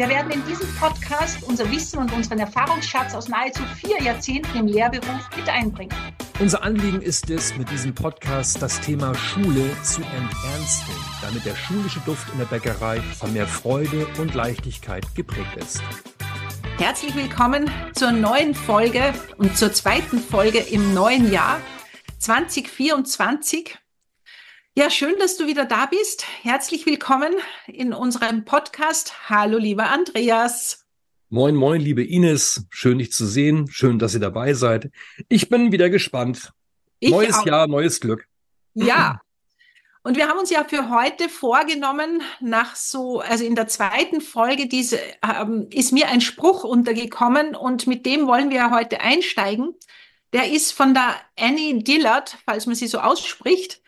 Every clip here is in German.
Wir werden in diesem Podcast unser Wissen und unseren Erfahrungsschatz aus nahezu vier Jahrzehnten im Lehrberuf mit einbringen. Unser Anliegen ist es, mit diesem Podcast das Thema Schule zu enternsten, damit der schulische Duft in der Bäckerei von mehr Freude und Leichtigkeit geprägt ist. Herzlich willkommen zur neuen Folge und zur zweiten Folge im neuen Jahr 2024. Ja, schön, dass du wieder da bist. Herzlich willkommen in unserem Podcast. Hallo, lieber Andreas. Moin, moin, liebe Ines. Schön, dich zu sehen. Schön, dass ihr dabei seid. Ich bin wieder gespannt. Ich neues auch. Jahr, neues Glück. Ja. Und wir haben uns ja für heute vorgenommen, nach so, also in der zweiten Folge diese, ähm, ist mir ein Spruch untergekommen und mit dem wollen wir heute einsteigen. Der ist von der Annie Dillard, falls man sie so ausspricht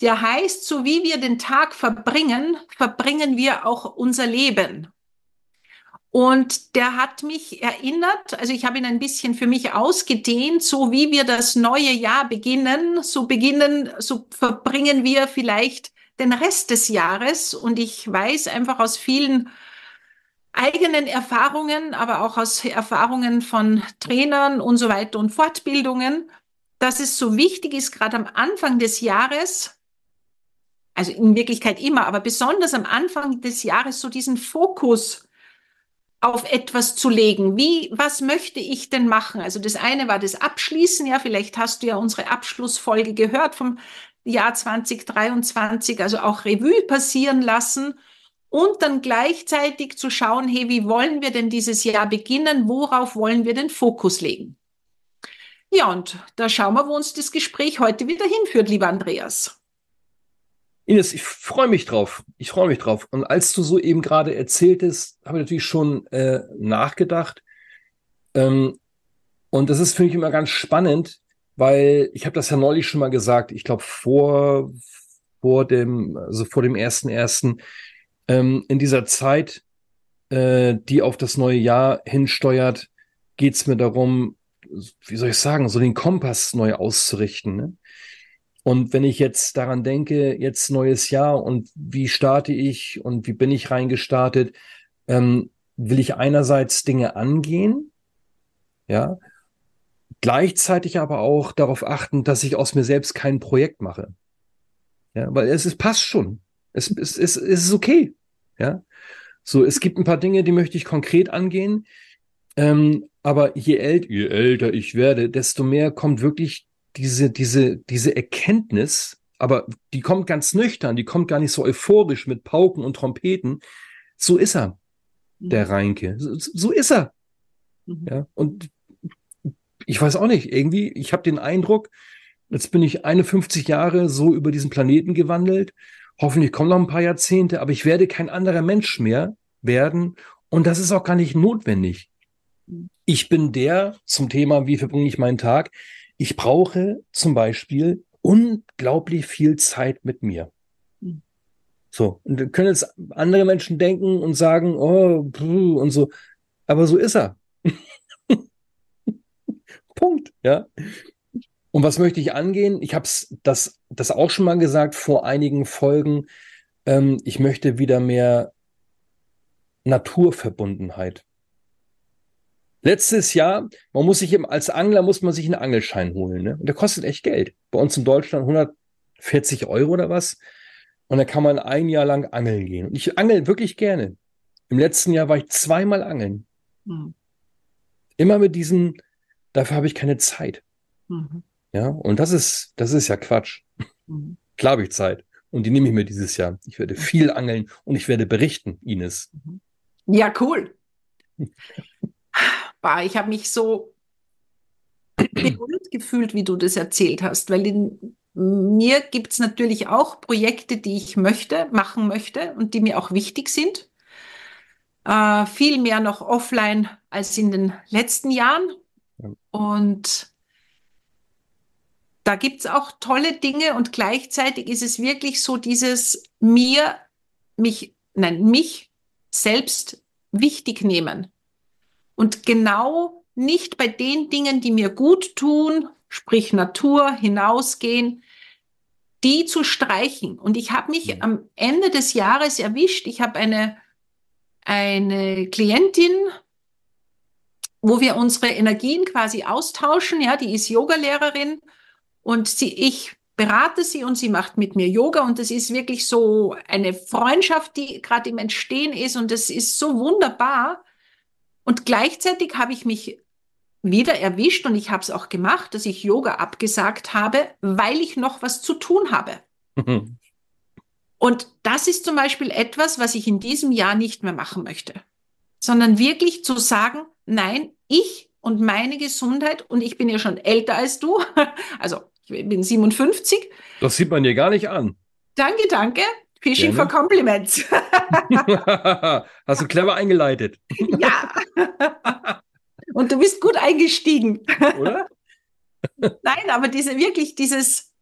der heißt, so wie wir den Tag verbringen, verbringen wir auch unser Leben. Und der hat mich erinnert, also ich habe ihn ein bisschen für mich ausgedehnt, so wie wir das neue Jahr beginnen, so beginnen, so verbringen wir vielleicht den Rest des Jahres. Und ich weiß einfach aus vielen eigenen Erfahrungen, aber auch aus Erfahrungen von Trainern und so weiter und Fortbildungen, dass es so wichtig ist, gerade am Anfang des Jahres, also in Wirklichkeit immer, aber besonders am Anfang des Jahres so diesen Fokus auf etwas zu legen. Wie, was möchte ich denn machen? Also das eine war das Abschließen. Ja, vielleicht hast du ja unsere Abschlussfolge gehört vom Jahr 2023, also auch Revue passieren lassen und dann gleichzeitig zu schauen, hey, wie wollen wir denn dieses Jahr beginnen? Worauf wollen wir den Fokus legen? Ja, und da schauen wir, wo uns das Gespräch heute wieder hinführt, lieber Andreas. Ines, ich freue mich drauf. Ich freue mich drauf. Und als du so eben gerade erzähltest, habe ich natürlich schon äh, nachgedacht. Ähm, und das ist für mich immer ganz spannend, weil ich habe das ja neulich schon mal gesagt. Ich glaube vor vor dem also vor dem ersten ersten ähm, in dieser Zeit, äh, die auf das neue Jahr hinsteuert, geht es mir darum, wie soll ich sagen, so den Kompass neu auszurichten. Ne? Und wenn ich jetzt daran denke, jetzt neues Jahr und wie starte ich und wie bin ich reingestartet, ähm, will ich einerseits Dinge angehen, ja, gleichzeitig aber auch darauf achten, dass ich aus mir selbst kein Projekt mache. Ja, weil es, es passt schon. Es, es, es, es ist okay. Ja. So, es gibt ein paar Dinge, die möchte ich konkret angehen. Ähm, aber je, ält je älter ich werde, desto mehr kommt wirklich diese, diese, diese Erkenntnis, aber die kommt ganz nüchtern, die kommt gar nicht so euphorisch mit Pauken und Trompeten. So ist er, der mhm. Reinke. So, so ist er. Mhm. Ja, und ich weiß auch nicht, irgendwie, ich habe den Eindruck, jetzt bin ich 51 Jahre so über diesen Planeten gewandelt. Hoffentlich kommen noch ein paar Jahrzehnte, aber ich werde kein anderer Mensch mehr werden. Und das ist auch gar nicht notwendig. Mhm. Ich bin der zum Thema, wie verbringe ich meinen Tag? Ich brauche zum Beispiel unglaublich viel Zeit mit mir. Hm. So, und können jetzt andere Menschen denken und sagen, oh, und so, aber so ist er. Punkt, ja. Und was möchte ich angehen? Ich habe das, das auch schon mal gesagt vor einigen Folgen. Ähm, ich möchte wieder mehr Naturverbundenheit. Letztes Jahr, man muss sich eben, als Angler muss man sich einen Angelschein holen, ne? Und der kostet echt Geld. Bei uns in Deutschland 140 Euro oder was. Und da kann man ein Jahr lang angeln gehen. Und ich angel wirklich gerne. Im letzten Jahr war ich zweimal angeln. Mhm. Immer mit diesem, dafür habe ich keine Zeit. Mhm. Ja, und das ist, das ist ja Quatsch. Mhm. Klar habe ich Zeit. Und die nehme ich mir dieses Jahr. Ich werde viel angeln und ich werde berichten, Ines. Ja, cool. Bah, ich habe mich so berührt gefühlt, wie du das erzählt hast, weil in mir gibt es natürlich auch Projekte, die ich möchte, machen möchte und die mir auch wichtig sind. Äh, viel mehr noch offline als in den letzten Jahren. Ja. Und da gibt es auch tolle Dinge und gleichzeitig ist es wirklich so dieses mir, mich, nein, mich selbst wichtig nehmen. Und genau nicht bei den Dingen, die mir gut tun, sprich Natur, hinausgehen, die zu streichen. Und ich habe mich am Ende des Jahres erwischt. Ich habe eine, eine Klientin, wo wir unsere Energien quasi austauschen. Ja, die ist Yogalehrerin und sie, ich berate sie und sie macht mit mir Yoga und das ist wirklich so eine Freundschaft, die gerade im Entstehen ist und das ist so wunderbar. Und gleichzeitig habe ich mich wieder erwischt und ich habe es auch gemacht, dass ich Yoga abgesagt habe, weil ich noch was zu tun habe. und das ist zum Beispiel etwas, was ich in diesem Jahr nicht mehr machen möchte, sondern wirklich zu sagen, nein, ich und meine Gesundheit, und ich bin ja schon älter als du, also ich bin 57. Das sieht man dir gar nicht an. Danke, danke. Fishing Gerne. for Compliments. Hast du clever eingeleitet. ja. Und du bist gut eingestiegen. Oder? Nein, aber diese wirklich dieses,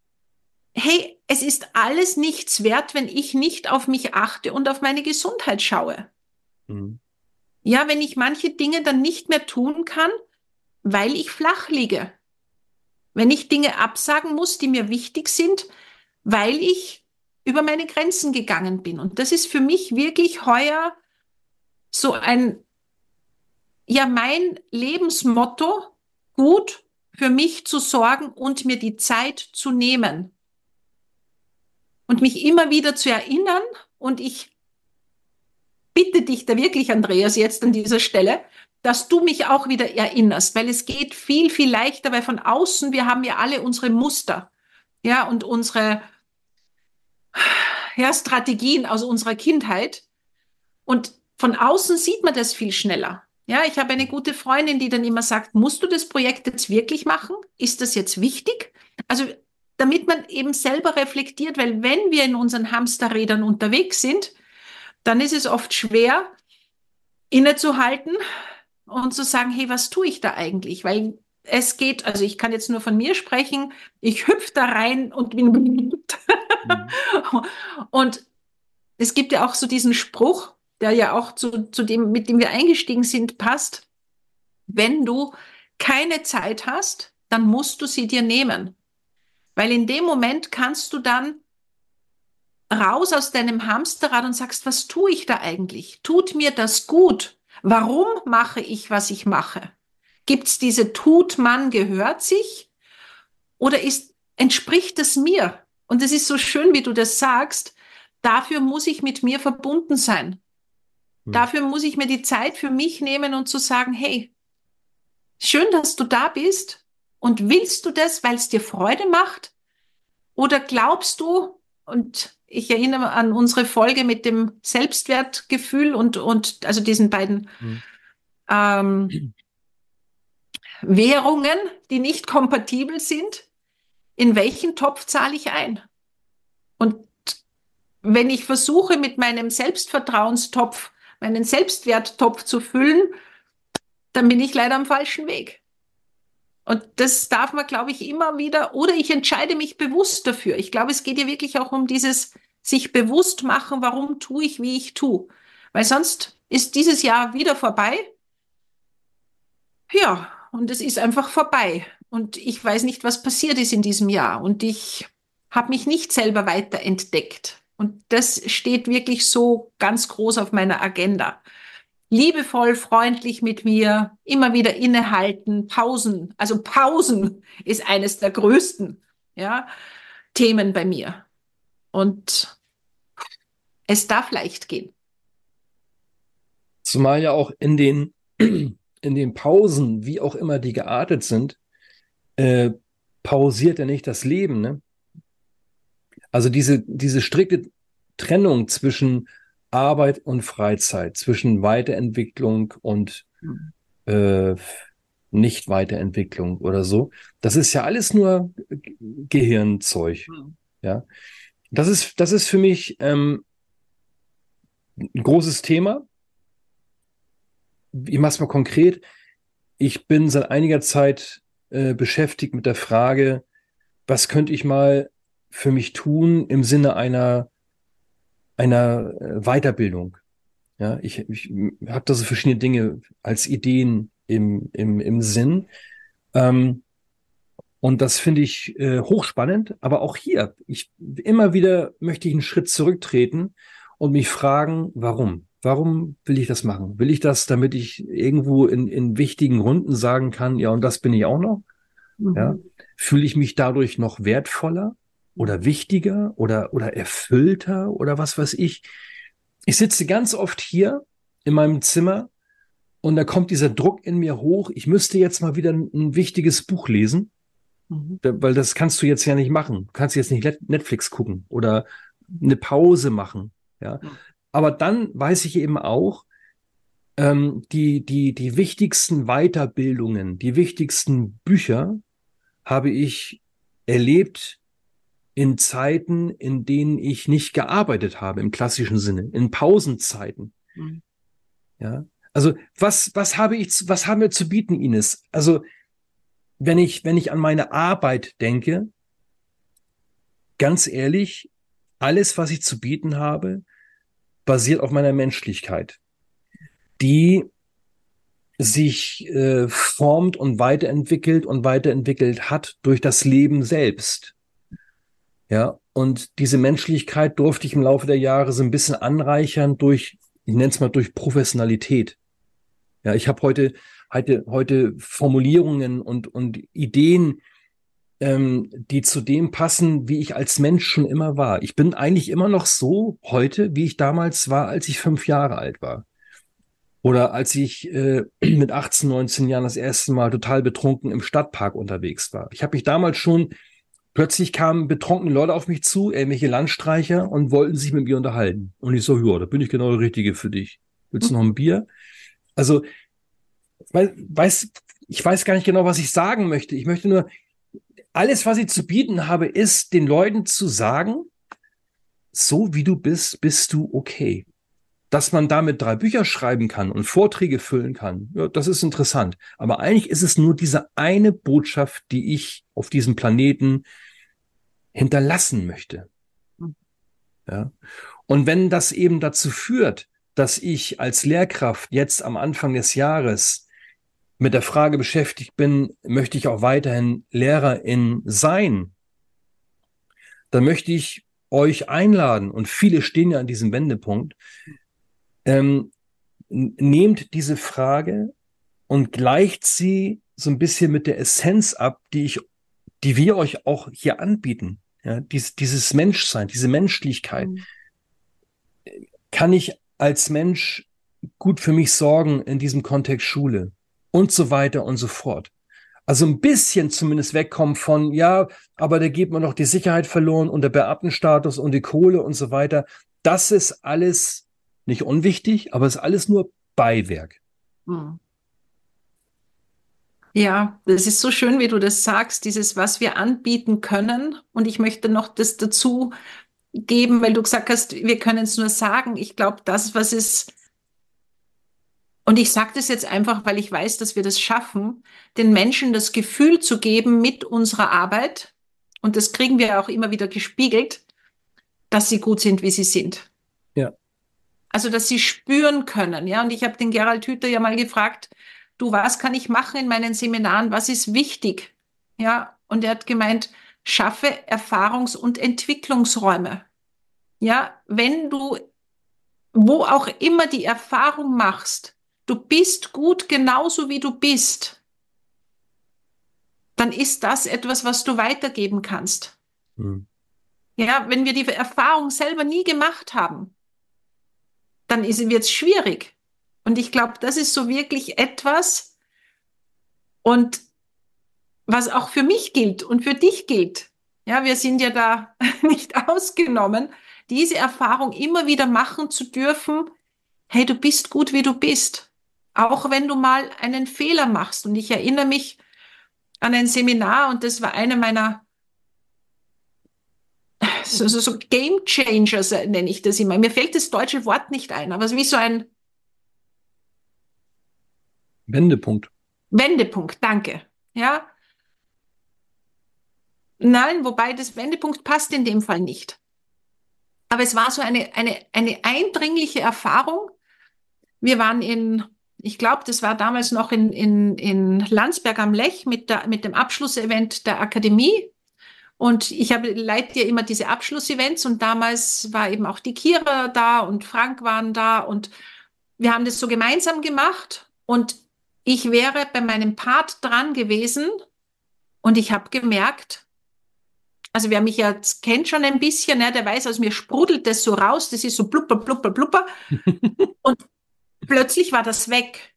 hey, es ist alles nichts wert, wenn ich nicht auf mich achte und auf meine Gesundheit schaue. Mhm. Ja, wenn ich manche Dinge dann nicht mehr tun kann, weil ich flach liege. Wenn ich Dinge absagen muss, die mir wichtig sind, weil ich über meine Grenzen gegangen bin. Und das ist für mich wirklich heuer so ein ja mein Lebensmotto, gut für mich zu sorgen und mir die Zeit zu nehmen. Und mich immer wieder zu erinnern. Und ich bitte dich da wirklich, Andreas, jetzt an dieser Stelle, dass du mich auch wieder erinnerst, weil es geht viel, viel leichter, weil von außen, wir haben ja alle unsere Muster, ja, und unsere ja, Strategien aus unserer Kindheit. Und von außen sieht man das viel schneller. Ja, ich habe eine gute Freundin, die dann immer sagt, musst du das Projekt jetzt wirklich machen? Ist das jetzt wichtig? Also, damit man eben selber reflektiert, weil wenn wir in unseren Hamsterrädern unterwegs sind, dann ist es oft schwer, innezuhalten und zu sagen, hey, was tue ich da eigentlich? Weil es geht, also ich kann jetzt nur von mir sprechen, ich hüpfe da rein und bin mhm. und es gibt ja auch so diesen Spruch, der ja auch zu, zu dem, mit dem wir eingestiegen sind, passt. Wenn du keine Zeit hast, dann musst du sie dir nehmen. Weil in dem Moment kannst du dann raus aus deinem Hamsterrad und sagst, was tue ich da eigentlich? Tut mir das gut? Warum mache ich, was ich mache? Gibt es diese Tut man gehört sich? Oder ist, entspricht es mir? Und es ist so schön, wie du das sagst. Dafür muss ich mit mir verbunden sein. Hm. Dafür muss ich mir die Zeit für mich nehmen und zu sagen, hey, schön, dass du da bist und willst du das, weil es dir Freude macht? Oder glaubst du, und ich erinnere an unsere Folge mit dem Selbstwertgefühl und, und also diesen beiden hm. ähm, Währungen, die nicht kompatibel sind, in welchen Topf zahle ich ein? Und wenn ich versuche, mit meinem Selbstvertrauenstopf meinen Selbstwerttopf zu füllen, dann bin ich leider am falschen Weg. Und das darf man, glaube ich, immer wieder, oder ich entscheide mich bewusst dafür. Ich glaube, es geht ja wirklich auch um dieses sich bewusst machen, warum tue ich, wie ich tue. Weil sonst ist dieses Jahr wieder vorbei. Ja, und es ist einfach vorbei. Und ich weiß nicht, was passiert ist in diesem Jahr. Und ich habe mich nicht selber weiterentdeckt. Und das steht wirklich so ganz groß auf meiner Agenda. Liebevoll, freundlich mit mir, immer wieder innehalten, Pausen. Also Pausen ist eines der größten ja, Themen bei mir. Und es darf leicht gehen. Zumal ja auch in den, in den Pausen, wie auch immer die geartet sind, äh, pausiert ja nicht das Leben. Ne? Also diese, diese strikte Trennung zwischen Arbeit und Freizeit, zwischen Weiterentwicklung und äh, Nicht-Weiterentwicklung oder so, das ist ja alles nur Gehirnzeug. Mhm. Ja, das ist, das ist für mich ähm, ein großes Thema. Ich mache es mal konkret. Ich bin seit einiger Zeit äh, beschäftigt mit der Frage, was könnte ich mal für mich tun im Sinne einer, einer äh, Weiterbildung. Ja, ich, ich habe da so verschiedene Dinge als Ideen im, im, im Sinn. Ähm, und das finde ich äh, hochspannend. Aber auch hier, ich immer wieder möchte ich einen Schritt zurücktreten und mich fragen, warum? Warum will ich das machen? Will ich das, damit ich irgendwo in, in wichtigen Runden sagen kann, ja, und das bin ich auch noch? Mhm. Ja. Fühle ich mich dadurch noch wertvoller? oder wichtiger oder, oder erfüllter oder was weiß ich. Ich sitze ganz oft hier in meinem Zimmer und da kommt dieser Druck in mir hoch. Ich müsste jetzt mal wieder ein, ein wichtiges Buch lesen, mhm. weil das kannst du jetzt ja nicht machen. Du kannst jetzt nicht Netflix gucken oder eine Pause machen. Ja. Aber dann weiß ich eben auch, ähm, die, die, die wichtigsten Weiterbildungen, die wichtigsten Bücher habe ich erlebt in Zeiten, in denen ich nicht gearbeitet habe, im klassischen Sinne, in Pausenzeiten. Mhm. Ja. Also, was, was habe ich, was haben wir zu bieten, Ines? Also, wenn ich, wenn ich an meine Arbeit denke, ganz ehrlich, alles, was ich zu bieten habe, basiert auf meiner Menschlichkeit, die sich äh, formt und weiterentwickelt und weiterentwickelt hat durch das Leben selbst. Ja, und diese Menschlichkeit durfte ich im Laufe der Jahre so ein bisschen anreichern durch, ich nenne es mal durch Professionalität. Ja, ich habe heute, heute, heute Formulierungen und, und Ideen, ähm, die zu dem passen, wie ich als Mensch schon immer war. Ich bin eigentlich immer noch so heute, wie ich damals war, als ich fünf Jahre alt war. Oder als ich äh, mit 18, 19 Jahren das erste Mal total betrunken im Stadtpark unterwegs war. Ich habe mich damals schon Plötzlich kamen betrunkene Leute auf mich zu, irgendwelche Landstreicher, und wollten sich mit mir unterhalten. Und ich so, ja, da bin ich genau der Richtige für dich. Willst du noch ein Bier? Also, weiß, ich weiß gar nicht genau, was ich sagen möchte. Ich möchte nur, alles, was ich zu bieten habe, ist, den Leuten zu sagen, so wie du bist, bist du okay. Dass man damit drei Bücher schreiben kann und Vorträge füllen kann, ja, das ist interessant. Aber eigentlich ist es nur diese eine Botschaft, die ich auf diesem Planeten hinterlassen möchte. Ja. Und wenn das eben dazu führt, dass ich als Lehrkraft jetzt am Anfang des Jahres mit der Frage beschäftigt bin, möchte ich auch weiterhin Lehrerin sein, dann möchte ich euch einladen, und viele stehen ja an diesem Wendepunkt, ähm, nehmt diese Frage und gleicht sie so ein bisschen mit der Essenz ab, die ich die wir euch auch hier anbieten. Ja, dies, dieses Menschsein, diese Menschlichkeit. Mhm. Kann ich als Mensch gut für mich sorgen in diesem Kontext Schule und so weiter und so fort. Also ein bisschen zumindest wegkommen von, ja, aber da geht man noch die Sicherheit verloren und der Beamtenstatus und die Kohle und so weiter. Das ist alles nicht unwichtig, aber es ist alles nur Beiwerk. Mhm. Ja, das ist so schön, wie du das sagst, dieses, was wir anbieten können. Und ich möchte noch das dazu geben, weil du gesagt hast, wir können es nur sagen. Ich glaube, das, was es, und ich sage das jetzt einfach, weil ich weiß, dass wir das schaffen, den Menschen das Gefühl zu geben mit unserer Arbeit, und das kriegen wir auch immer wieder gespiegelt, dass sie gut sind, wie sie sind. Ja. Also, dass sie spüren können. Ja, und ich habe den Gerald Hüther ja mal gefragt, du, was kann ich machen in meinen Seminaren? Was ist wichtig? Ja, und er hat gemeint, schaffe Erfahrungs- und Entwicklungsräume. Ja, wenn du wo auch immer die Erfahrung machst, du bist gut genauso wie du bist, dann ist das etwas, was du weitergeben kannst. Mhm. Ja, wenn wir die Erfahrung selber nie gemacht haben, dann wird es schwierig. Und ich glaube, das ist so wirklich etwas und was auch für mich gilt und für dich gilt. Ja, wir sind ja da nicht ausgenommen, diese Erfahrung immer wieder machen zu dürfen. Hey, du bist gut, wie du bist. Auch wenn du mal einen Fehler machst. Und ich erinnere mich an ein Seminar und das war eine meiner so, so, so Game Changers nenne ich das immer. Mir fällt das deutsche Wort nicht ein, aber es ist wie so ein Wendepunkt. Wendepunkt, danke. Ja. Nein, wobei das Wendepunkt passt in dem Fall nicht. Aber es war so eine, eine, eine eindringliche Erfahrung. Wir waren in, ich glaube, das war damals noch in, in, in Landsberg am Lech mit, der, mit dem Abschlussevent der Akademie. Und ich habe leite ja immer diese Abschlussevents und damals war eben auch die Kira da und Frank waren da und wir haben das so gemeinsam gemacht und ich wäre bei meinem Part dran gewesen und ich habe gemerkt, also wer mich jetzt kennt schon ein bisschen, ja, der weiß, aus mir sprudelt das so raus, das ist so blubber, blubber, blubber. und plötzlich war das weg.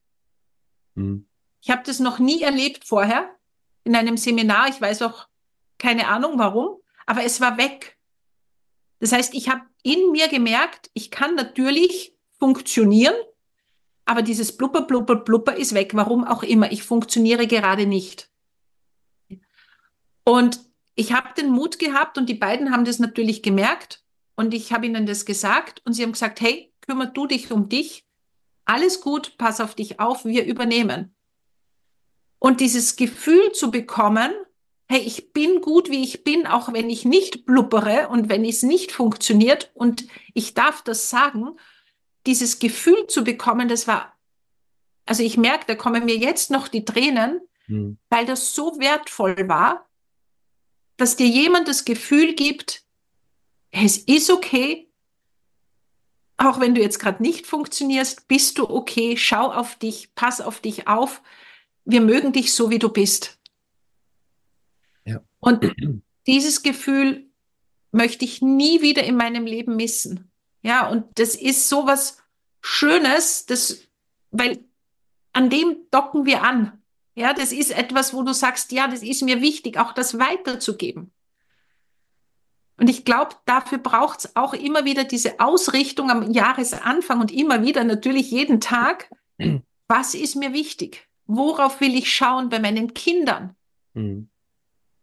Hm. Ich habe das noch nie erlebt vorher in einem Seminar. Ich weiß auch keine Ahnung warum, aber es war weg. Das heißt, ich habe in mir gemerkt, ich kann natürlich funktionieren, aber dieses Blubber, Blubber, Blubber ist weg. Warum auch immer. Ich funktioniere gerade nicht. Und ich habe den Mut gehabt und die beiden haben das natürlich gemerkt und ich habe ihnen das gesagt und sie haben gesagt, hey, kümmer du dich um dich. Alles gut, pass auf dich auf, wir übernehmen. Und dieses Gefühl zu bekommen, hey, ich bin gut, wie ich bin, auch wenn ich nicht blubbere und wenn es nicht funktioniert und ich darf das sagen dieses Gefühl zu bekommen, das war, also ich merke, da kommen mir jetzt noch die Tränen, mhm. weil das so wertvoll war, dass dir jemand das Gefühl gibt, es ist okay, auch wenn du jetzt gerade nicht funktionierst, bist du okay, schau auf dich, pass auf dich auf, wir mögen dich so, wie du bist. Ja. Und dieses Gefühl möchte ich nie wieder in meinem Leben missen. Ja, und das ist so was Schönes, das, weil an dem docken wir an. Ja, das ist etwas, wo du sagst, ja, das ist mir wichtig, auch das weiterzugeben. Und ich glaube, dafür braucht es auch immer wieder diese Ausrichtung am Jahresanfang und immer wieder natürlich jeden Tag. Was ist mir wichtig? Worauf will ich schauen bei meinen Kindern? Mhm.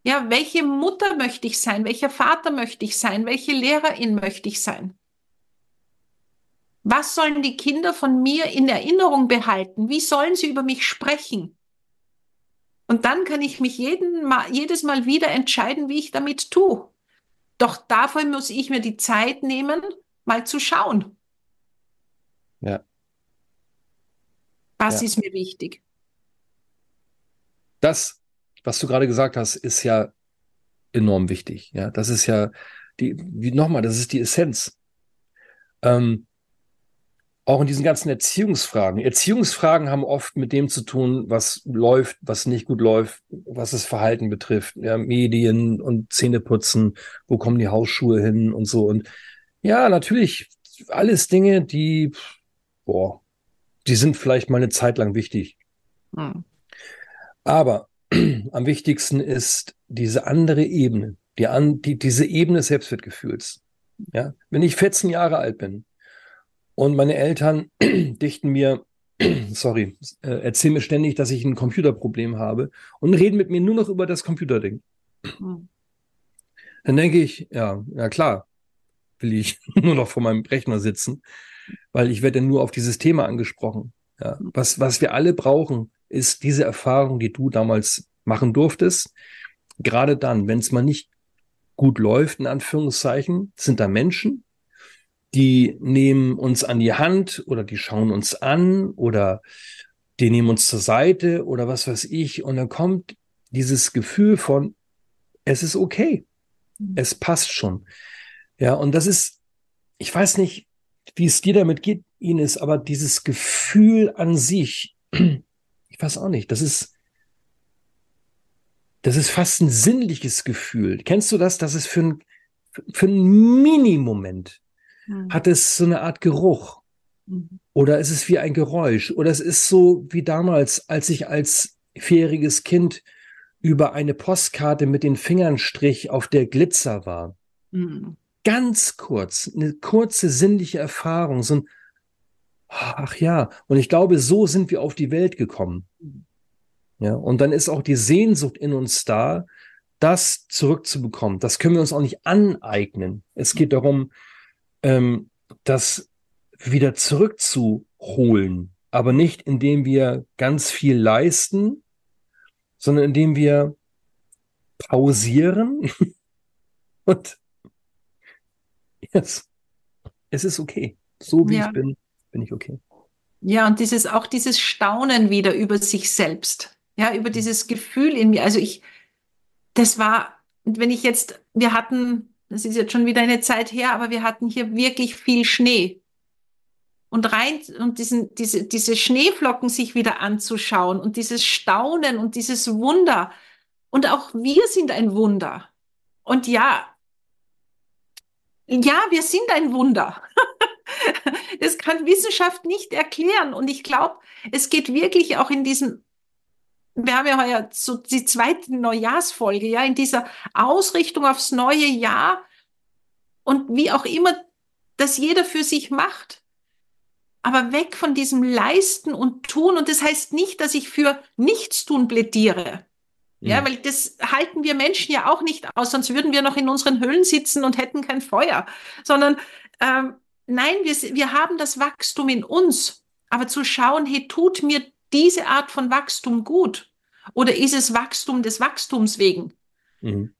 Ja, welche Mutter möchte ich sein? Welcher Vater möchte ich sein? Welche Lehrerin möchte ich sein? Was sollen die Kinder von mir in Erinnerung behalten? Wie sollen sie über mich sprechen? Und dann kann ich mich jeden Mal, jedes Mal wieder entscheiden, wie ich damit tue. Doch dafür muss ich mir die Zeit nehmen, mal zu schauen. Ja. Was ja. ist mir wichtig? Das, was du gerade gesagt hast, ist ja enorm wichtig. Ja, das ist ja die, wie nochmal, das ist die Essenz. Ähm, auch in diesen ganzen Erziehungsfragen. Erziehungsfragen haben oft mit dem zu tun, was läuft, was nicht gut läuft, was das Verhalten betrifft. Ja, Medien und Zähneputzen, wo kommen die Hausschuhe hin und so. Und ja, natürlich, alles Dinge, die, boah, die sind vielleicht mal eine Zeit lang wichtig. Hm. Aber am wichtigsten ist diese andere Ebene, die, an, die, diese Ebene des Selbstwertgefühls. Ja, wenn ich 14 Jahre alt bin und meine Eltern dichten mir, sorry, äh, erzählen mir ständig, dass ich ein Computerproblem habe und reden mit mir nur noch über das Computerding. Mhm. Dann denke ich, ja, ja klar, will ich nur noch vor meinem Rechner sitzen, weil ich werde nur auf dieses Thema angesprochen. Ja, hm. was, was wir alle brauchen, ist diese Erfahrung, die du damals machen durftest. Gerade dann, wenn es mal nicht gut läuft, in Anführungszeichen, sind da Menschen, die nehmen uns an die Hand oder die schauen uns an oder die nehmen uns zur Seite oder was weiß ich. Und dann kommt dieses Gefühl von, es ist okay. Mhm. Es passt schon. Ja, und das ist, ich weiß nicht, wie es dir damit geht, Ines, aber dieses Gefühl an sich, ich weiß auch nicht, das ist, das ist fast ein sinnliches Gefühl. Kennst du das? Das ist für ein, für einen Mini-Moment. Hat es so eine Art Geruch. Mhm. Oder ist es wie ein Geräusch? Oder es ist so wie damals, als ich als vierjähriges Kind über eine Postkarte mit den Fingernstrich, auf der Glitzer war. Mhm. Ganz kurz, eine kurze sinnliche Erfahrung, so ein, ach ja, und ich glaube, so sind wir auf die Welt gekommen. Ja, und dann ist auch die Sehnsucht in uns da, das zurückzubekommen. Das können wir uns auch nicht aneignen. Es geht darum, ähm, das wieder zurückzuholen, aber nicht indem wir ganz viel leisten, sondern indem wir pausieren und yes, es ist okay. So wie ja. ich bin, bin ich okay. Ja, und dieses auch dieses Staunen wieder über sich selbst. Ja, über dieses Gefühl in mir. Also ich, das war, wenn ich jetzt, wir hatten, das ist jetzt schon wieder eine Zeit her, aber wir hatten hier wirklich viel Schnee. Und rein, und diesen, diese, diese Schneeflocken sich wieder anzuschauen und dieses Staunen und dieses Wunder. Und auch wir sind ein Wunder. Und ja, ja, wir sind ein Wunder. das kann Wissenschaft nicht erklären. Und ich glaube, es geht wirklich auch in diesem wir haben ja heuer so die zweite Neujahrsfolge, ja, in dieser Ausrichtung aufs neue Jahr und wie auch immer das jeder für sich macht. Aber weg von diesem Leisten und Tun. Und das heißt nicht, dass ich für Nichtstun plädiere. Ja, mhm. weil das halten wir Menschen ja auch nicht aus, sonst würden wir noch in unseren Höhlen sitzen und hätten kein Feuer. Sondern ähm, nein, wir, wir haben das Wachstum in uns. Aber zu schauen, hey, tut mir diese Art von Wachstum gut? Oder ist es Wachstum des Wachstums wegen? Mhm.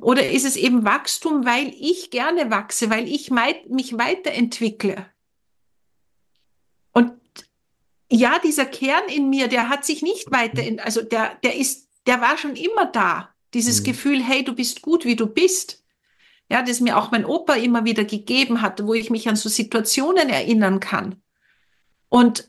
Oder ist es eben Wachstum, weil ich gerne wachse, weil ich mich weiterentwickle? Und ja, dieser Kern in mir, der hat sich nicht weiter, also der, der ist, der war schon immer da. Dieses mhm. Gefühl, hey, du bist gut, wie du bist. Ja, das mir auch mein Opa immer wieder gegeben hat, wo ich mich an so Situationen erinnern kann. Und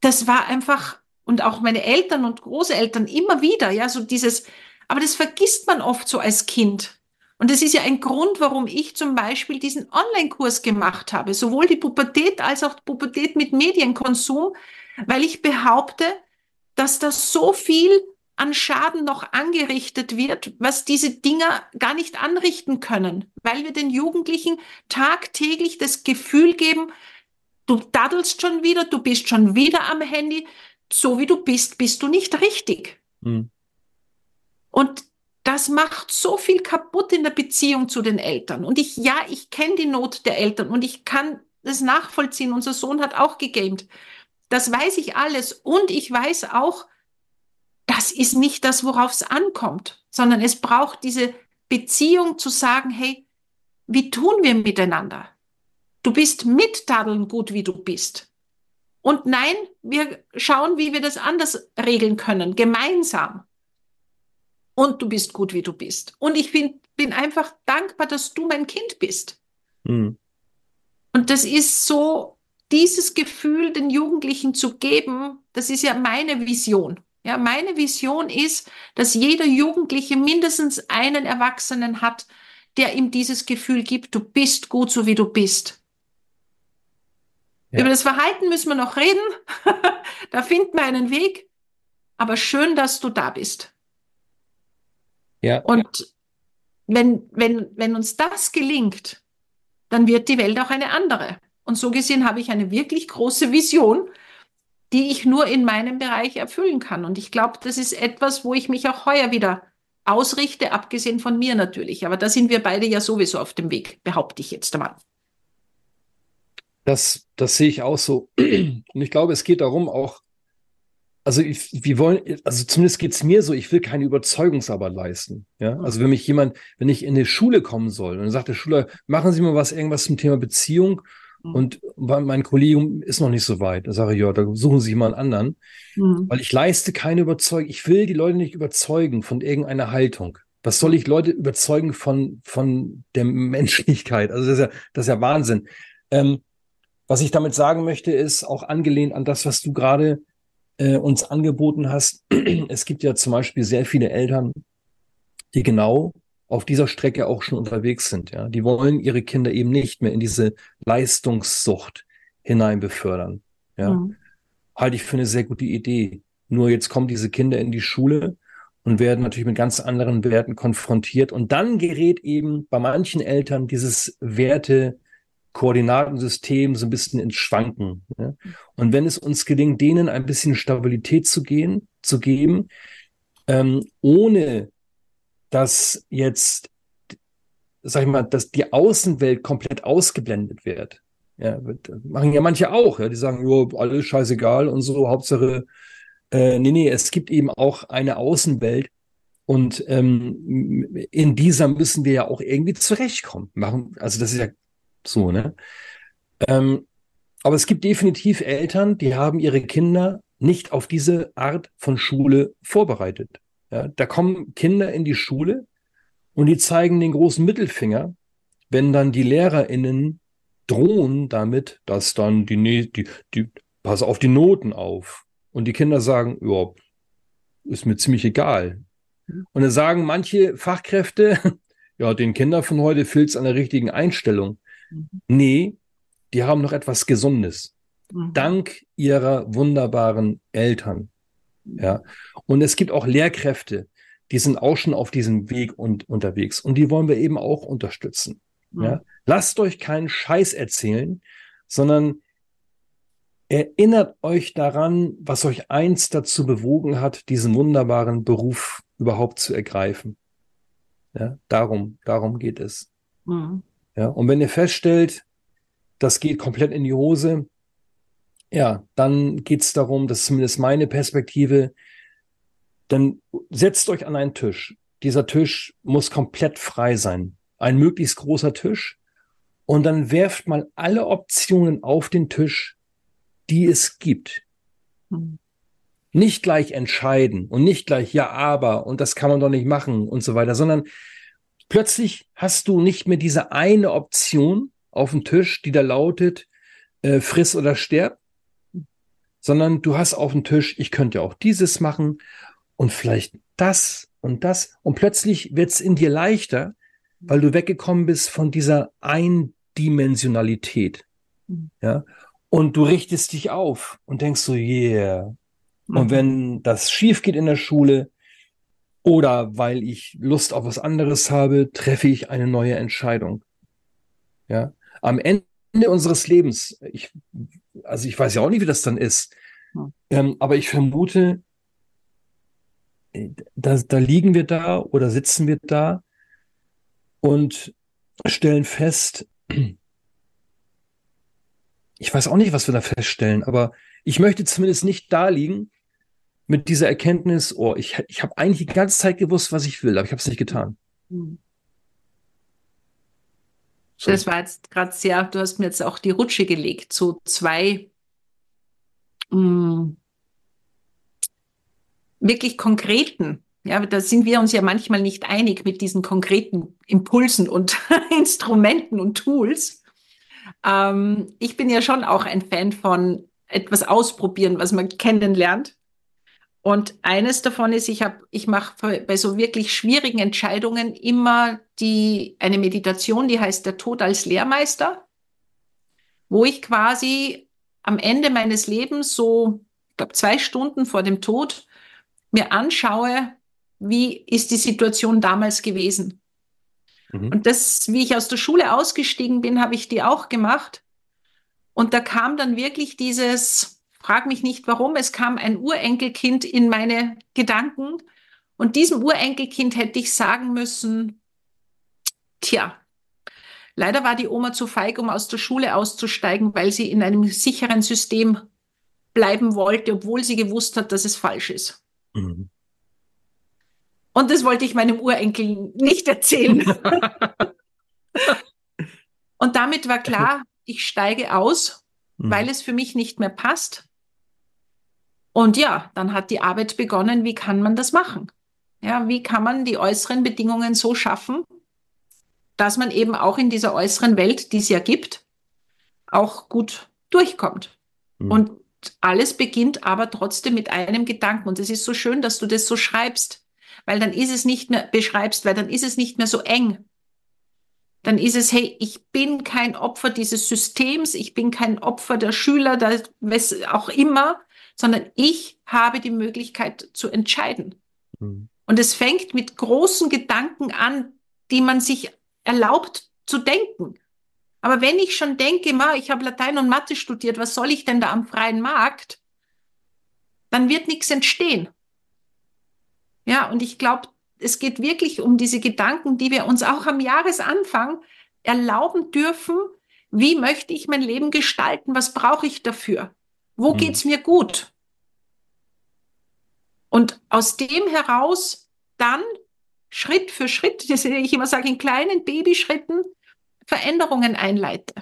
das war einfach, und auch meine Eltern und Großeltern immer wieder, ja, so dieses, aber das vergisst man oft so als Kind. Und das ist ja ein Grund, warum ich zum Beispiel diesen Online-Kurs gemacht habe, sowohl die Pubertät als auch die Pubertät mit Medienkonsum, weil ich behaupte, dass da so viel an Schaden noch angerichtet wird, was diese Dinger gar nicht anrichten können, weil wir den Jugendlichen tagtäglich das Gefühl geben, Du daddelst schon wieder, du bist schon wieder am Handy. So wie du bist, bist du nicht richtig. Mhm. Und das macht so viel kaputt in der Beziehung zu den Eltern. Und ich, ja, ich kenne die Not der Eltern und ich kann das nachvollziehen. Unser Sohn hat auch gegamed. Das weiß ich alles. Und ich weiß auch, das ist nicht das, worauf es ankommt, sondern es braucht diese Beziehung zu sagen, hey, wie tun wir miteinander? Du bist mit Tadeln gut, wie du bist. Und nein, wir schauen, wie wir das anders regeln können, gemeinsam. Und du bist gut, wie du bist. Und ich bin, bin einfach dankbar, dass du mein Kind bist. Mhm. Und das ist so, dieses Gefühl den Jugendlichen zu geben, das ist ja meine Vision. Ja, meine Vision ist, dass jeder Jugendliche mindestens einen Erwachsenen hat, der ihm dieses Gefühl gibt, du bist gut, so wie du bist. Ja. Über das Verhalten müssen wir noch reden. da finden wir einen Weg. Aber schön, dass du da bist. Ja. Und wenn, wenn, wenn uns das gelingt, dann wird die Welt auch eine andere. Und so gesehen habe ich eine wirklich große Vision, die ich nur in meinem Bereich erfüllen kann. Und ich glaube, das ist etwas, wo ich mich auch heuer wieder ausrichte, abgesehen von mir natürlich. Aber da sind wir beide ja sowieso auf dem Weg, behaupte ich jetzt einmal. Das, das sehe ich auch so. Und ich glaube, es geht darum auch, also ich, wir wollen, also zumindest geht es mir so, ich will keine Überzeugungsarbeit leisten. Ja, also wenn mich jemand, wenn ich in die Schule kommen soll und dann sagt der Schüler, machen Sie mal was, irgendwas zum Thema Beziehung mhm. und mein Kollegium ist noch nicht so weit. Da sage ich, ja, da suchen Sie mal einen anderen, mhm. weil ich leiste keine Überzeugung. Ich will die Leute nicht überzeugen von irgendeiner Haltung. Was soll ich Leute überzeugen von, von der Menschlichkeit? Also das ist ja, das ist ja Wahnsinn. Ähm, was ich damit sagen möchte, ist auch angelehnt an das, was du gerade äh, uns angeboten hast. Es gibt ja zum Beispiel sehr viele Eltern, die genau auf dieser Strecke auch schon unterwegs sind. Ja, die wollen ihre Kinder eben nicht mehr in diese Leistungssucht hinein befördern. Ja, mhm. halte ich für eine sehr gute Idee. Nur jetzt kommen diese Kinder in die Schule und und werden natürlich mit ganz anderen Werten konfrontiert. Und dann gerät eben bei manchen Eltern dieses Werte, Koordinatensystem so ein bisschen ins Schwanken. Ja? Und wenn es uns gelingt, denen ein bisschen Stabilität zu gehen, zu geben, ähm, ohne dass jetzt, sag ich mal, dass die Außenwelt komplett ausgeblendet wird. Ja, machen ja manche auch, ja, die sagen, jo, alles scheißegal und so, Hauptsache, äh, nee, nee, es gibt eben auch eine Außenwelt und ähm, in dieser müssen wir ja auch irgendwie zurechtkommen. Machen, also das ist ja so, ne? Ähm, aber es gibt definitiv Eltern, die haben ihre Kinder nicht auf diese Art von Schule vorbereitet. Ja, da kommen Kinder in die Schule und die zeigen den großen Mittelfinger, wenn dann die LehrerInnen drohen damit, dass dann die, die, die, pass auf die Noten auf. Und die Kinder sagen, ja, ist mir ziemlich egal. Und dann sagen manche Fachkräfte, ja, den Kindern von heute fehlt es an der richtigen Einstellung. Mhm. Nee, die haben noch etwas Gesundes. Mhm. Dank ihrer wunderbaren Eltern. Ja. Und es gibt auch Lehrkräfte, die sind auch schon auf diesem Weg und unterwegs. Und die wollen wir eben auch unterstützen. Mhm. Ja. Lasst euch keinen Scheiß erzählen, sondern erinnert euch daran, was euch einst dazu bewogen hat, diesen wunderbaren Beruf überhaupt zu ergreifen. Ja, darum, darum geht es. Mhm. Ja, und wenn ihr feststellt, das geht komplett in die Hose, ja, dann geht es darum, das ist zumindest meine Perspektive, dann setzt euch an einen Tisch. Dieser Tisch muss komplett frei sein. Ein möglichst großer Tisch. Und dann werft mal alle Optionen auf den Tisch, die es gibt. Mhm. Nicht gleich entscheiden und nicht gleich ja, aber und das kann man doch nicht machen und so weiter, sondern plötzlich hast du nicht mehr diese eine Option auf dem Tisch, die da lautet, äh, friss oder sterb, sondern du hast auf dem Tisch, ich könnte auch dieses machen und vielleicht das und das. Und plötzlich wird es in dir leichter, weil du weggekommen bist von dieser Eindimensionalität. Mhm. Ja. Und du richtest dich auf und denkst so, yeah. Mhm. Und wenn das schief geht in der Schule oder weil ich Lust auf was anderes habe, treffe ich eine neue Entscheidung. Ja. Am Ende unseres Lebens, ich also ich weiß ja auch nicht, wie das dann ist. Hm. Ähm, aber ich vermute, äh, da, da liegen wir da oder sitzen wir da und stellen fest, ich weiß auch nicht, was wir da feststellen, aber ich möchte zumindest nicht da liegen mit dieser Erkenntnis, oh, ich, ich habe eigentlich die ganze Zeit gewusst, was ich will, aber ich habe es nicht getan. Hm. So. Das war jetzt gerade sehr, du hast mir jetzt auch die Rutsche gelegt, so zwei mh, mm, wirklich konkreten. Ja, da sind wir uns ja manchmal nicht einig mit diesen konkreten Impulsen und Instrumenten und Tools. Ähm, ich bin ja schon auch ein Fan von etwas ausprobieren, was man kennenlernt. Und eines davon ist, ich habe, ich mache bei so wirklich schwierigen Entscheidungen immer die eine Meditation, die heißt der Tod als Lehrmeister, wo ich quasi am Ende meines Lebens so, ich glaube zwei Stunden vor dem Tod mir anschaue, wie ist die Situation damals gewesen. Mhm. Und das, wie ich aus der Schule ausgestiegen bin, habe ich die auch gemacht. Und da kam dann wirklich dieses, Frag mich nicht warum, es kam ein Urenkelkind in meine Gedanken und diesem Urenkelkind hätte ich sagen müssen, tja, leider war die Oma zu feig, um aus der Schule auszusteigen, weil sie in einem sicheren System bleiben wollte, obwohl sie gewusst hat, dass es falsch ist. Mhm. Und das wollte ich meinem Urenkel nicht erzählen. und damit war klar, ich steige aus, mhm. weil es für mich nicht mehr passt. Und ja, dann hat die Arbeit begonnen, wie kann man das machen? Ja, wie kann man die äußeren Bedingungen so schaffen, dass man eben auch in dieser äußeren Welt, die es ja gibt, auch gut durchkommt. Mhm. Und alles beginnt aber trotzdem mit einem Gedanken. Und es ist so schön, dass du das so schreibst, weil dann ist es nicht mehr, beschreibst, weil dann ist es nicht mehr so eng. Dann ist es, hey, ich bin kein Opfer dieses Systems, ich bin kein Opfer der Schüler, der, was auch immer, sondern ich habe die Möglichkeit zu entscheiden. Mhm. Und es fängt mit großen Gedanken an, die man sich erlaubt zu denken. Aber wenn ich schon denke, ma, ich habe Latein und Mathe studiert, was soll ich denn da am freien Markt? Dann wird nichts entstehen. Ja, und ich glaube, es geht wirklich um diese Gedanken, die wir uns auch am Jahresanfang erlauben dürfen. Wie möchte ich mein Leben gestalten? Was brauche ich dafür? Wo mhm. geht's mir gut? Und aus dem heraus dann Schritt für Schritt, das ich immer sage, in kleinen Babyschritten Veränderungen einleite.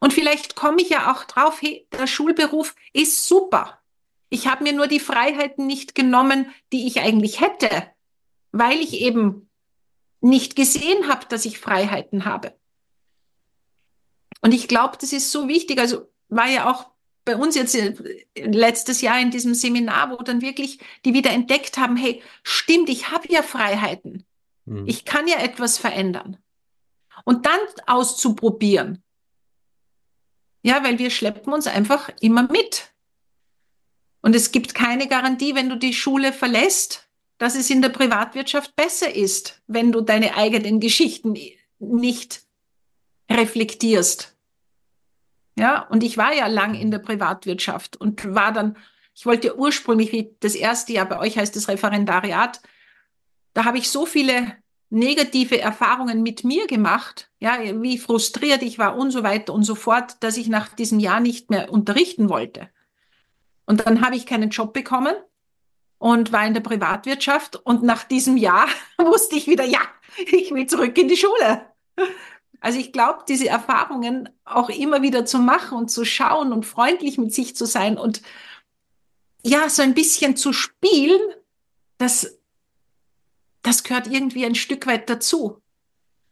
Und vielleicht komme ich ja auch drauf, hey, der Schulberuf ist super. Ich habe mir nur die Freiheiten nicht genommen, die ich eigentlich hätte, weil ich eben nicht gesehen habe, dass ich Freiheiten habe. Und ich glaube, das ist so wichtig. Also war ja auch bei uns jetzt äh, letztes Jahr in diesem Seminar, wo dann wirklich die wieder entdeckt haben, hey, stimmt, ich habe ja Freiheiten. Mhm. Ich kann ja etwas verändern. Und dann auszuprobieren. Ja, weil wir schleppen uns einfach immer mit. Und es gibt keine Garantie, wenn du die Schule verlässt, dass es in der Privatwirtschaft besser ist, wenn du deine eigenen Geschichten nicht reflektierst. Ja, und ich war ja lang in der Privatwirtschaft und war dann, ich wollte ursprünglich, wie das erste Jahr bei euch heißt das Referendariat, da habe ich so viele negative Erfahrungen mit mir gemacht, ja, wie frustriert ich war und so weiter und so fort, dass ich nach diesem Jahr nicht mehr unterrichten wollte. Und dann habe ich keinen Job bekommen und war in der Privatwirtschaft und nach diesem Jahr wusste ich wieder, ja, ich will zurück in die Schule. Also ich glaube, diese Erfahrungen auch immer wieder zu machen und zu schauen und freundlich mit sich zu sein und ja, so ein bisschen zu spielen, das das gehört irgendwie ein Stück weit dazu.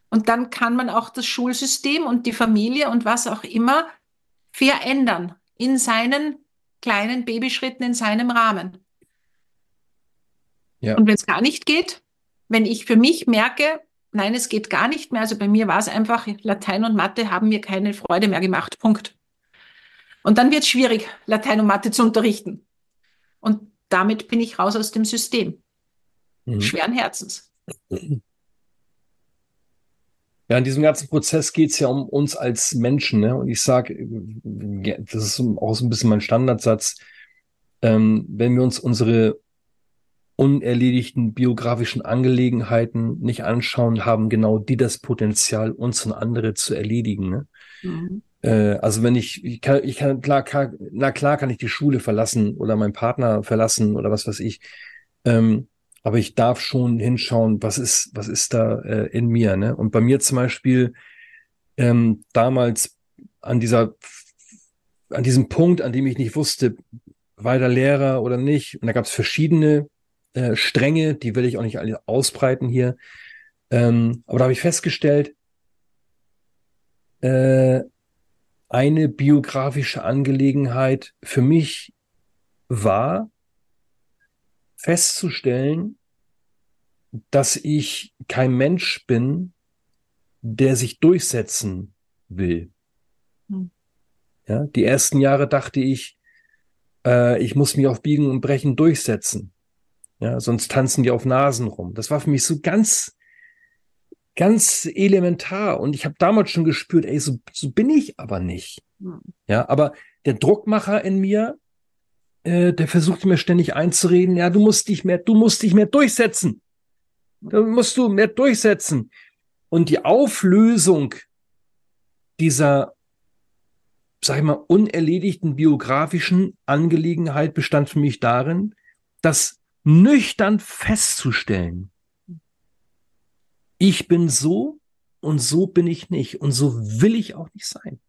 Und dann kann man auch das Schulsystem und die Familie und was auch immer verändern in seinen kleinen Babyschritten, in seinem Rahmen. Ja. Und wenn es gar nicht geht, wenn ich für mich merke, nein, es geht gar nicht mehr, also bei mir war es einfach, Latein und Mathe haben mir keine Freude mehr gemacht. Punkt. Und dann wird es schwierig, Latein und Mathe zu unterrichten. Und damit bin ich raus aus dem System mhm. schweren Herzens. Ja, in diesem ganzen Prozess geht es ja um uns als Menschen. Ne? Und ich sage, das ist auch so ein bisschen mein Standardsatz, ähm, wenn wir uns unsere unerledigten biografischen Angelegenheiten nicht anschauen, haben genau die das Potenzial, uns und andere zu erledigen. Ne? Mhm. Äh, also wenn ich, ich kann, ich kann, klar, klar, na klar kann ich die Schule verlassen oder meinen Partner verlassen oder was weiß ich. Ähm, aber ich darf schon hinschauen, was ist, was ist da äh, in mir. Ne? Und bei mir zum Beispiel ähm, damals an dieser, an diesem Punkt, an dem ich nicht wusste, weiter Lehrer oder nicht. Und da gab es verschiedene äh, Stränge, die will ich auch nicht alle ausbreiten hier. Ähm, aber da habe ich festgestellt, äh, eine biografische Angelegenheit für mich war, festzustellen, dass ich kein Mensch bin, der sich durchsetzen will. Hm. Ja, die ersten Jahre dachte ich, äh, ich muss mich auf Biegen und Brechen durchsetzen. Ja, sonst tanzen die auf Nasen rum. Das war für mich so ganz, ganz elementar. Und ich habe damals schon gespürt, ey, so, so bin ich aber nicht. Hm. Ja, aber der Druckmacher in mir, äh, der versucht mir ständig einzureden, ja, du musst dich mehr, du musst dich mehr durchsetzen. Da musst du mehr durchsetzen. Und die Auflösung dieser, sag ich mal, unerledigten biografischen Angelegenheit bestand für mich darin, das nüchtern festzustellen. Ich bin so und so bin ich nicht und so will ich auch nicht sein.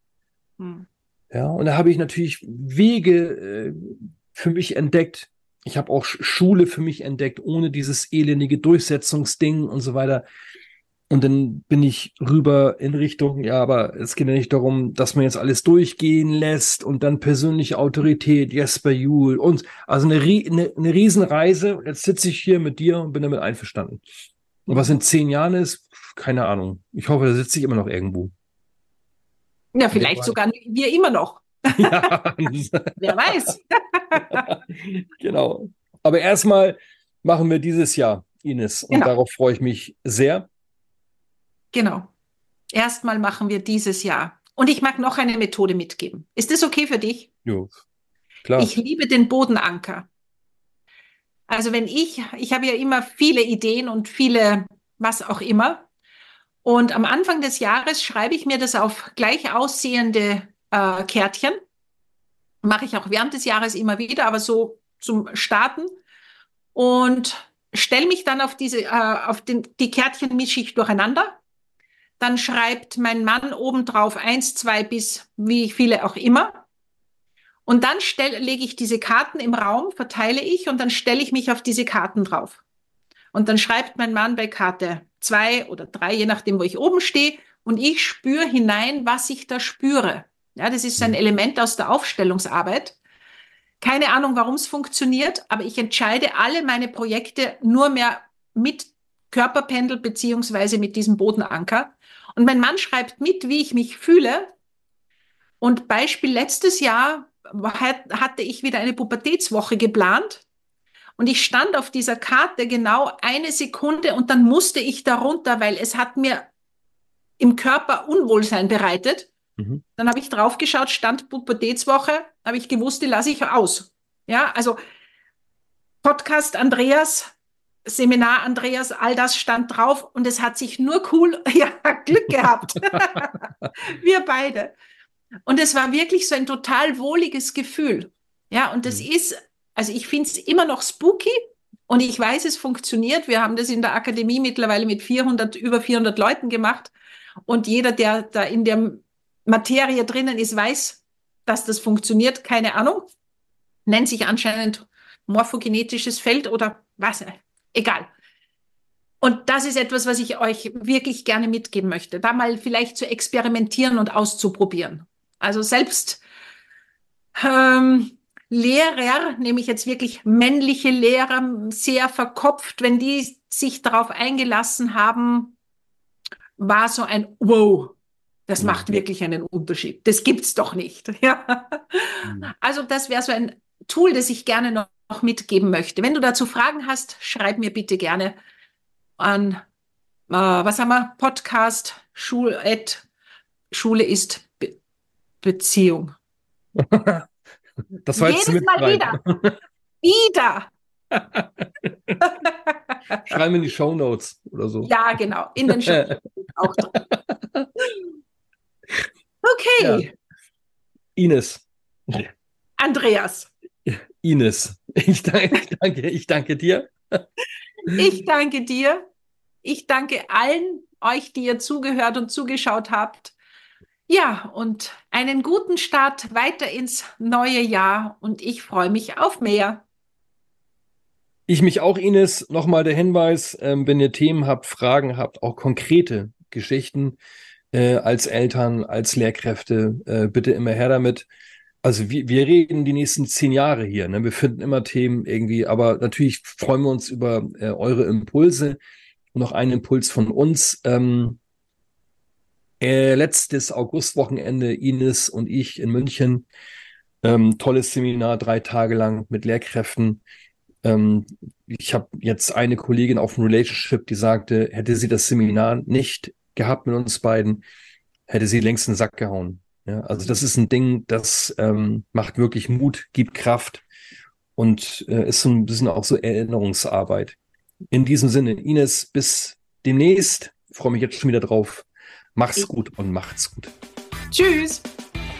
Hm. Ja, und da habe ich natürlich Wege äh, für mich entdeckt. Ich habe auch Schule für mich entdeckt, ohne dieses elendige Durchsetzungsding und so weiter. Und dann bin ich rüber in Richtung, ja, aber es geht ja nicht darum, dass man jetzt alles durchgehen lässt und dann persönliche Autorität, Jesper Juhl und also eine, eine, eine Riesenreise. Jetzt sitze ich hier mit dir und bin damit einverstanden. Und was in zehn Jahren ist, keine Ahnung. Ich hoffe, da sitze ich immer noch irgendwo. Ja, vielleicht sogar wir immer noch. Ja. Wer weiß. genau. Aber erstmal machen wir dieses Jahr Ines. Und genau. darauf freue ich mich sehr. Genau. Erstmal machen wir dieses Jahr. Und ich mag noch eine Methode mitgeben. Ist das okay für dich? Jo, klar. Ich liebe den Bodenanker. Also wenn ich, ich habe ja immer viele Ideen und viele, was auch immer. Und am Anfang des Jahres schreibe ich mir das auf gleich aussehende äh, Kärtchen. Mache ich auch während des Jahres immer wieder, aber so zum Starten. Und stelle mich dann auf diese, äh, auf den, die Kärtchen mische ich durcheinander. Dann schreibt mein Mann obendrauf eins, zwei bis wie viele auch immer. Und dann stell, lege ich diese Karten im Raum, verteile ich und dann stelle ich mich auf diese Karten drauf. Und dann schreibt mein Mann bei Karte zwei oder drei, je nachdem, wo ich oben stehe, und ich spüre hinein, was ich da spüre. Ja, das ist ein mhm. Element aus der Aufstellungsarbeit. Keine Ahnung, warum es funktioniert, aber ich entscheide alle meine Projekte nur mehr mit Körperpendel beziehungsweise mit diesem Bodenanker. Und mein Mann schreibt mit, wie ich mich fühle. Und Beispiel letztes Jahr hatte ich wieder eine Pubertätswoche geplant und ich stand auf dieser Karte genau eine Sekunde und dann musste ich darunter, weil es hat mir im Körper Unwohlsein bereitet. Mhm. Dann habe ich draufgeschaut, stand Pubertätswoche, habe ich gewusst, die lasse ich aus. Ja, also Podcast Andreas, Seminar Andreas, all das stand drauf und es hat sich nur cool, ja, Glück gehabt. Wir beide. Und es war wirklich so ein total wohliges Gefühl. Ja, und das mhm. ist, also ich finde es immer noch spooky und ich weiß, es funktioniert. Wir haben das in der Akademie mittlerweile mit 400, über 400 Leuten gemacht. Und jeder, der da in der Materie drinnen ist, weiß, dass das funktioniert. Keine Ahnung. Nennt sich anscheinend morphogenetisches Feld oder was, egal. Und das ist etwas, was ich euch wirklich gerne mitgeben möchte, da mal vielleicht zu experimentieren und auszuprobieren. Also selbst ähm, Lehrer, nehme ich jetzt wirklich männliche Lehrer, sehr verkopft, wenn die sich darauf eingelassen haben, war so ein Wow, das mhm. macht wirklich einen Unterschied. Das gibt's doch nicht. Ja. Mhm. Also das wäre so ein Tool, das ich gerne noch mitgeben möchte. Wenn du dazu Fragen hast, schreib mir bitte gerne an, äh, was haben wir, Podcast, Schul, Schule ist Beziehung. das war jetzt Jedes Mal rein. wieder. wieder. Schreiben in die Show Notes oder so. Ja, genau. In den Show auch drin. Okay. Ja. Ines. Andreas. Ines. Ich danke, danke, ich danke dir. Ich danke dir. Ich danke allen euch, die ihr zugehört und zugeschaut habt. Ja, und einen guten Start weiter ins neue Jahr und ich freue mich auf mehr. Ich mich auch, Ines. Nochmal der Hinweis, ähm, wenn ihr Themen habt, Fragen habt, auch konkrete Geschichten äh, als Eltern, als Lehrkräfte, äh, bitte immer her damit. Also wir, wir reden die nächsten zehn Jahre hier. Ne? Wir finden immer Themen irgendwie, aber natürlich freuen wir uns über äh, eure Impulse. Noch ein Impuls von uns. Ähm, äh, letztes Augustwochenende, Ines und ich in München. Ähm, tolles Seminar, drei Tage lang mit Lehrkräften. Ähm, ich habe jetzt eine Kollegin auf dem Relationship, die sagte, hätte sie das Seminar nicht gehabt mit uns beiden, hätte sie längst in den Sack gehauen. Ja, also das ist ein Ding, das ähm, macht wirklich Mut, gibt Kraft und äh, ist so ein bisschen auch so Erinnerungsarbeit. In diesem Sinne, Ines, bis demnächst. Ich freue mich jetzt schon wieder drauf. Mach's gut und macht's gut. Tschüss.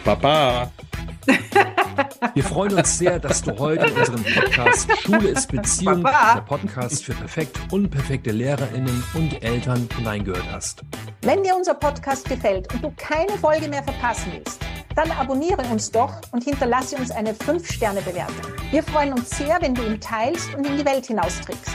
Baba. Wir freuen uns sehr, dass du heute in unserem Podcast Schule ist Beziehung, Baba. der Podcast für perfekt unperfekte LehrerInnen und Eltern hineingehört hast. Wenn dir unser Podcast gefällt und du keine Folge mehr verpassen willst, dann abonniere uns doch und hinterlasse uns eine 5-Sterne-Bewertung. Wir freuen uns sehr, wenn du ihn teilst und in die Welt hinausträgst.